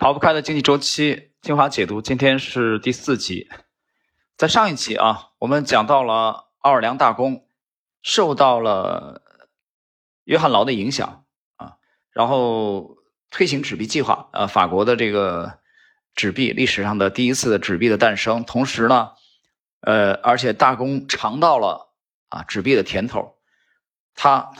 逃不开的经济周期精华解读，今天是第四集。在上一期啊，我们讲到了奥尔良大公受到了约翰劳的影响啊，然后推行纸币计划，呃，法国的这个纸币历史上的第一次的纸币的诞生。同时呢，呃，而且大公尝到了啊纸币的甜头，他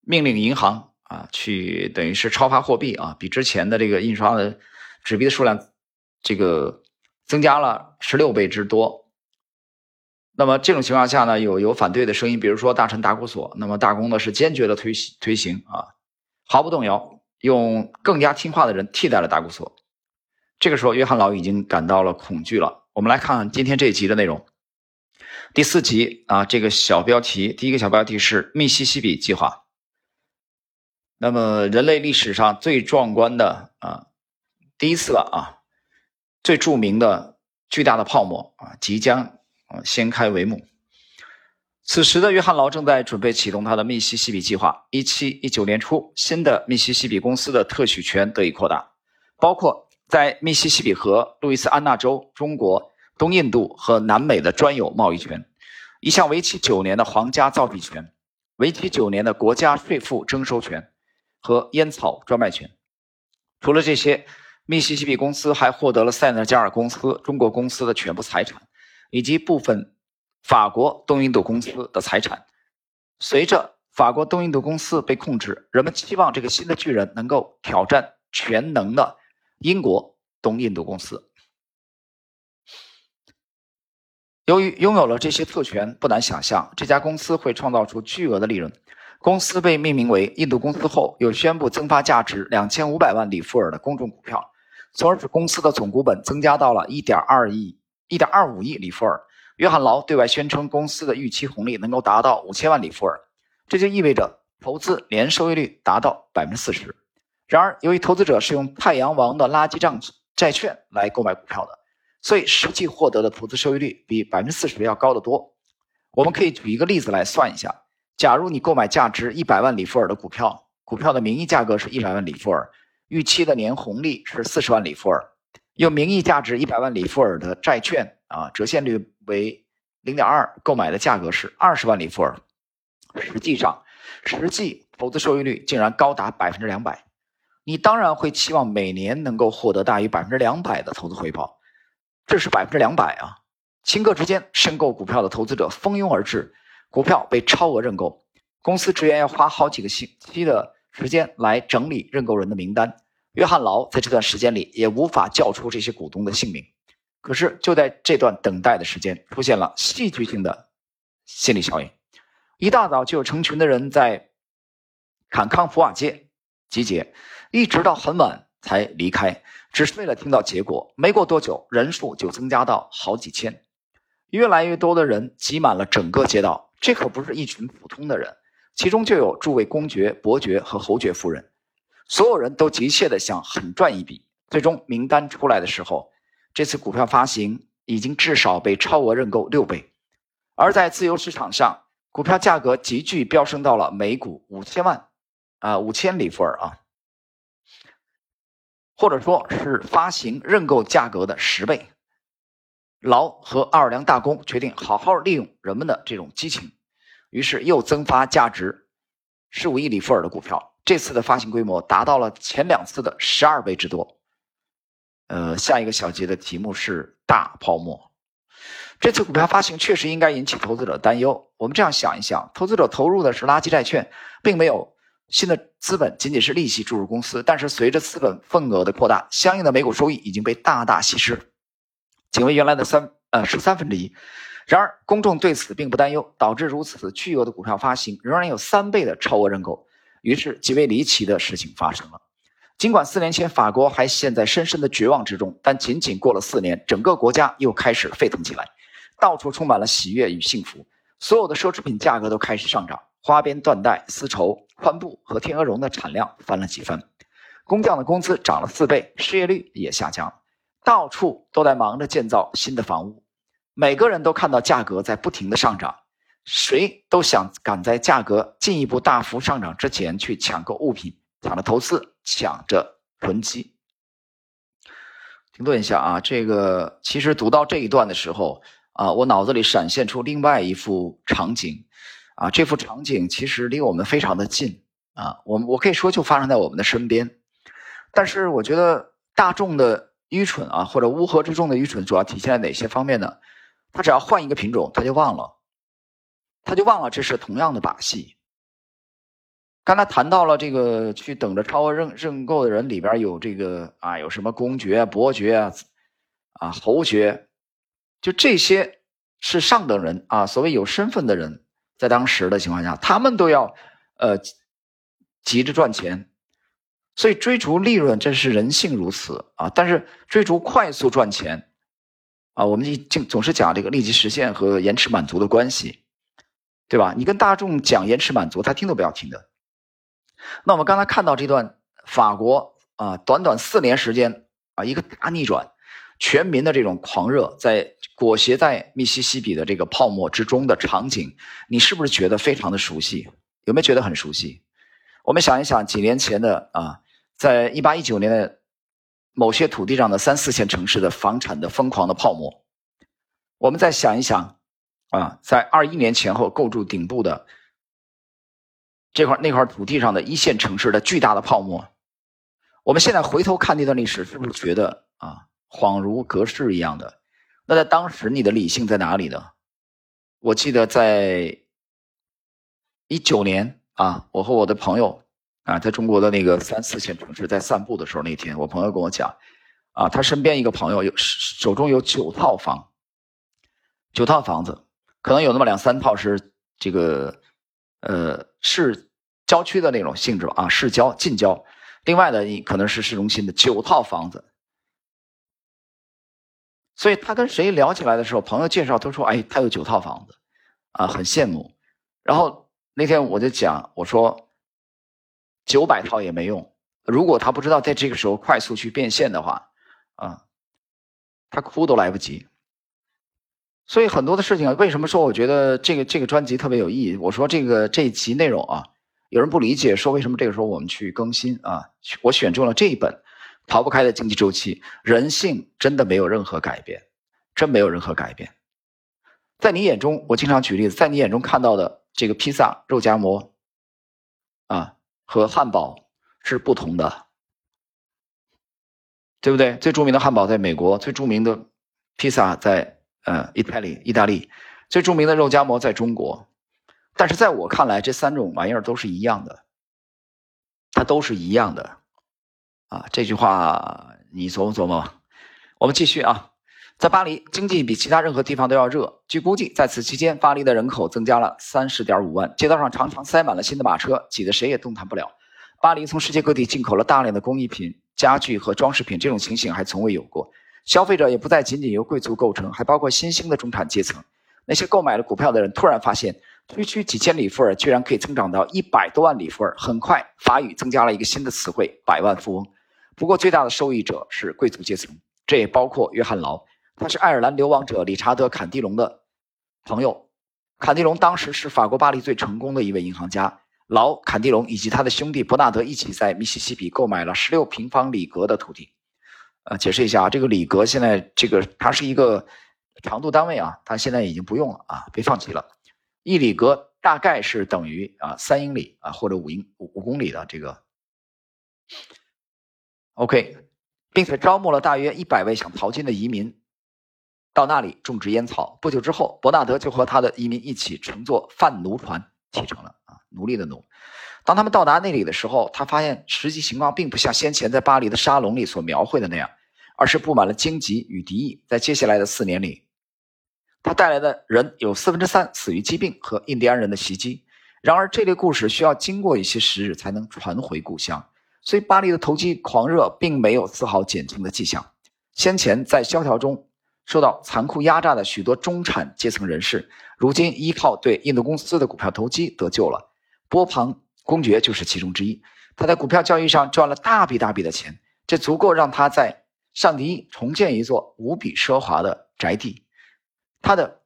命令银行。啊，去等于是超发货币啊，比之前的这个印刷的纸币的数量，这个增加了十六倍之多。那么这种情况下呢，有有反对的声音，比如说大臣达古索，那么大公呢是坚决的推推行啊，毫不动摇，用更加听话的人替代了达古索。这个时候，约翰老已经感到了恐惧了。我们来看看今天这一集的内容，第四集啊，这个小标题，第一个小标题是密西西比计划。那么，人类历史上最壮观的啊，第一次了啊，最著名的巨大的泡沫啊，即将啊掀开帷幕。此时的约翰劳正在准备启动他的密西西比计划。一七一九年初，新的密西西比公司的特许权得以扩大，包括在密西西比河、路易斯安那州、中国、东印度和南美的专有贸易权，一项为期九年的皇家造币权，为期九年的国家税负征收权。和烟草专卖权。除了这些，密西西比公司还获得了塞纳加尔公司、中国公司的全部财产，以及部分法国东印度公司的财产。随着法国东印度公司被控制，人们期望这个新的巨人能够挑战全能的英国东印度公司。由于拥有了这些特权，不难想象这家公司会创造出巨额的利润。公司被命名为印度公司后，又宣布增发价值两千五百万里弗尔的公众股票，从而使公司的总股本增加到了一点二亿、一点二五亿里弗尔。约翰劳对外宣称，公司的预期红利能够达到五千万里弗尔，这就意味着投资年收益率达到百分之四十。然而，由于投资者是用太阳王的垃圾账债券来购买股票的，所以实际获得的投资收益率比百分之四十要高得多。我们可以举一个例子来算一下。假如你购买价值一百万里弗尔的股票，股票的名义价格是一百万里弗尔，预期的年红利是四十万里弗尔，用名义价值一百万里弗尔的债券啊，折现率为零点二，购买的价格是二十万里弗尔，实际上，实际投资收益率竟然高达百分之两百，你当然会期望每年能够获得大于百分之两百的投资回报，这是百分之两百啊！顷刻之间，申购股票的投资者蜂拥而至。股票被超额认购，公司职员要花好几个星期的时间来整理认购人的名单。约翰劳在这段时间里也无法叫出这些股东的姓名。可是就在这段等待的时间，出现了戏剧性的心理效应。一大早就有成群的人在坎康福瓦街集结，一直到很晚才离开，只是为了听到结果。没过多久，人数就增加到好几千，越来越多的人挤满了整个街道。这可不是一群普通的人，其中就有诸位公爵、伯爵和侯爵夫人，所有人都急切地想狠赚一笔。最终名单出来的时候，这次股票发行已经至少被超额认购六倍，而在自由市场上，股票价格急剧飙升到了每股五千万，啊，五千里弗尔啊，或者说是发行认购价格的十倍。劳和奥尔良大公决定好好利用人们的这种激情，于是又增发价值十五亿里弗尔的股票。这次的发行规模达到了前两次的十二倍之多。呃，下一个小节的题目是大泡沫。这次股票发行确实应该引起投资者担忧。我们这样想一想：投资者投入的是垃圾债券，并没有新的资本，仅仅是利息注入公司。但是随着资本份额的扩大，相应的每股收益已经被大大稀释。仅为原来的三呃十三分之一，然而公众对此并不担忧，导致如此巨额的股票发行仍然有三倍的超额认购，于是极为离奇的事情发生了。尽管四年前法国还陷在深深的绝望之中，但仅仅过了四年，整个国家又开始沸腾起来，到处充满了喜悦与幸福，所有的奢侈品价格都开始上涨，花边缎带、丝绸、帆布和天鹅绒的产量翻了几番，工匠的工资涨了四倍，失业率也下降。到处都在忙着建造新的房屋，每个人都看到价格在不停的上涨，谁都想赶在价格进一步大幅上涨之前去抢购物品，抢着投资，抢着囤积。停顿一下啊，这个其实读到这一段的时候啊，我脑子里闪现出另外一幅场景，啊，这幅场景其实离我们非常的近。啊，我我可以说就发生在我们的身边，但是我觉得大众的愚蠢啊，或者乌合之众的愚蠢，主要体现在哪些方面呢？他只要换一个品种，他就忘了，他就忘了这是同样的把戏。刚才谈到了这个去等着超额认认购的人里边有这个啊，有什么公爵、伯爵啊，啊侯爵，就这些是上等人啊，所谓有身份的人，在当时的情况下，他们都要呃急着赚钱，所以追逐利润这是人性如此啊。但是追逐快速赚钱啊，我们经总是讲这个立即实现和延迟满足的关系，对吧？你跟大众讲延迟满足，他听都不要听的。那我们刚才看到这段法国啊，短短四年时间啊，一个大逆转，全民的这种狂热，在裹挟在密西西比的这个泡沫之中的场景，你是不是觉得非常的熟悉？有没有觉得很熟悉？我们想一想，几年前的啊，在一八一九年的某些土地上的三四线城市的房产的疯狂的泡沫，我们再想一想啊，在二一年前后构筑顶部的。这块那块土地上的一线城市的巨大的泡沫，我们现在回头看那段历史，是不是觉得啊，恍如隔世一样的？那在当时，你的理性在哪里呢？我记得在一九年啊，我和我的朋友啊，在中国的那个三四线城市在散步的时候，那天我朋友跟我讲，啊，他身边一个朋友有手中有九套房，九套房子，可能有那么两三套是这个。呃，市郊区的那种性质吧，啊，市郊、近郊。另外呢，你可能是市中心的九套房子。所以他跟谁聊起来的时候，朋友介绍都说：“哎，他有九套房子，啊，很羡慕。”然后那天我就讲，我说：“九百套也没用，如果他不知道在这个时候快速去变现的话，啊，他哭都来不及。”所以很多的事情啊，为什么说我觉得这个这个专辑特别有意义？我说这个这一集内容啊，有人不理解，说为什么这个时候我们去更新啊？我选中了这一本《逃不开的经济周期》，人性真的没有任何改变，真没有任何改变。在你眼中，我经常举例子，在你眼中看到的这个披萨、肉夹馍啊和汉堡是不同的，对不对？最著名的汉堡在美国，最著名的披萨在。呃，意大利，意大利最著名的肉夹馍在中国，但是在我看来，这三种玩意儿都是一样的，它都是一样的，啊，这句话你琢磨琢磨。我们继续啊，在巴黎，经济比其他任何地方都要热。据估计，在此期间，巴黎的人口增加了三十点五万，街道上常常塞满了新的马车，挤得谁也动弹不了。巴黎从世界各地进口了大量的工艺品、家具和装饰品，这种情形还从未有过。消费者也不再仅仅由贵族构成，还包括新兴的中产阶层。那些购买了股票的人突然发现，区区几千里弗尔居然可以增长到一百多万里弗尔。很快，法语增加了一个新的词汇——百万富翁。不过，最大的受益者是贵族阶层，这也包括约翰·劳，他是爱尔兰流亡者理查德·坎蒂隆的朋友。坎蒂隆当时是法国巴黎最成功的一位银行家。劳、坎蒂隆以及他的兄弟伯纳德一起在密西西比购买了十六平方里格的土地。呃，解释一下啊，这个里格现在这个它是一个长度单位啊，它现在已经不用了啊，被放弃了。一里格大概是等于啊三英里啊或者五英五五公里的这个。OK，并且招募了大约一百位想淘金的移民到那里种植烟草。不久之后，伯纳德就和他的移民一起乘坐贩奴船启程了啊，奴隶的奴。当他们到达那里的时候，他发现实际情况并不像先前在巴黎的沙龙里所描绘的那样，而是布满了荆棘与敌意。在接下来的四年里，他带来的人有四分之三死于疾病和印第安人的袭击。然而，这类故事需要经过一些时日才能传回故乡，所以巴黎的投机狂热并没有丝毫减轻的迹象。先前在萧条中受到残酷压榨的许多中产阶层人士，如今依靠对印度公司的股票投机得救了。波旁。公爵就是其中之一，他在股票交易上赚了大笔大笔的钱，这足够让他在上迪重建一座无比奢华的宅地。他的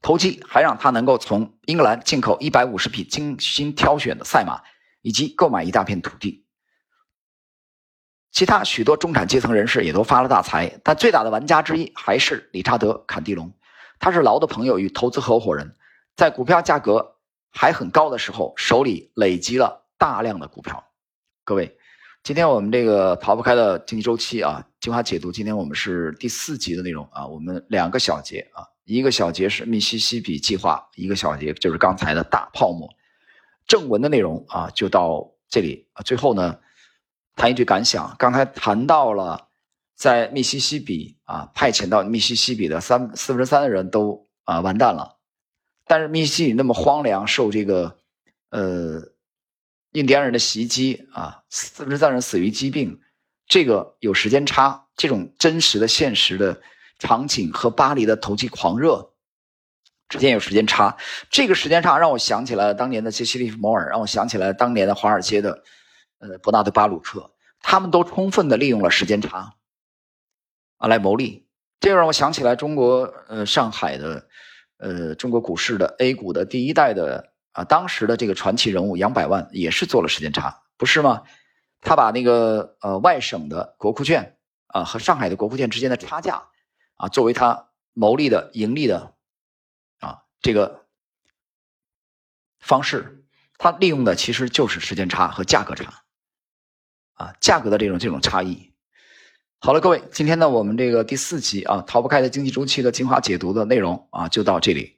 投机还让他能够从英格兰进口一百五十匹精心挑选的赛马，以及购买一大片土地。其他许多中产阶层人士也都发了大财，但最大的玩家之一还是理查德·坎蒂隆。他是劳的朋友与投资合伙人，在股票价格还很高的时候，手里累积了大量的股票。各位，今天我们这个逃不开的经济周期啊，精华解读。今天我们是第四集的内容啊，我们两个小节啊，一个小节是密西西比计划，一个小节就是刚才的大泡沫。正文的内容啊，就到这里啊。最后呢。谈一句感想，刚才谈到了在密西西比啊，派遣到密西西比的三四分之三的人都啊完蛋了，但是密西西比那么荒凉，受这个呃印第安人的袭击啊，四分之三人死于疾病，这个有时间差，这种真实的现实的场景和巴黎的投机狂热之间有时间差，这个时间差让我想起了当年的杰西·利弗摩尔，让我想起来当年的华尔街的。呃，伯纳德·巴鲁克，他们都充分的利用了时间差，啊，来牟利。这让我想起来中国，呃，上海的，呃，中国股市的 A 股的第一代的啊，当时的这个传奇人物杨百万也是做了时间差，不是吗？他把那个呃外省的国库券啊和上海的国库券之间的差价啊，作为他牟利的盈利的啊这个方式，他利用的其实就是时间差和价格差。啊，价格的这种这种差异。好了，各位，今天呢，我们这个第四集啊，逃不开的经济周期的精华解读的内容啊，就到这里。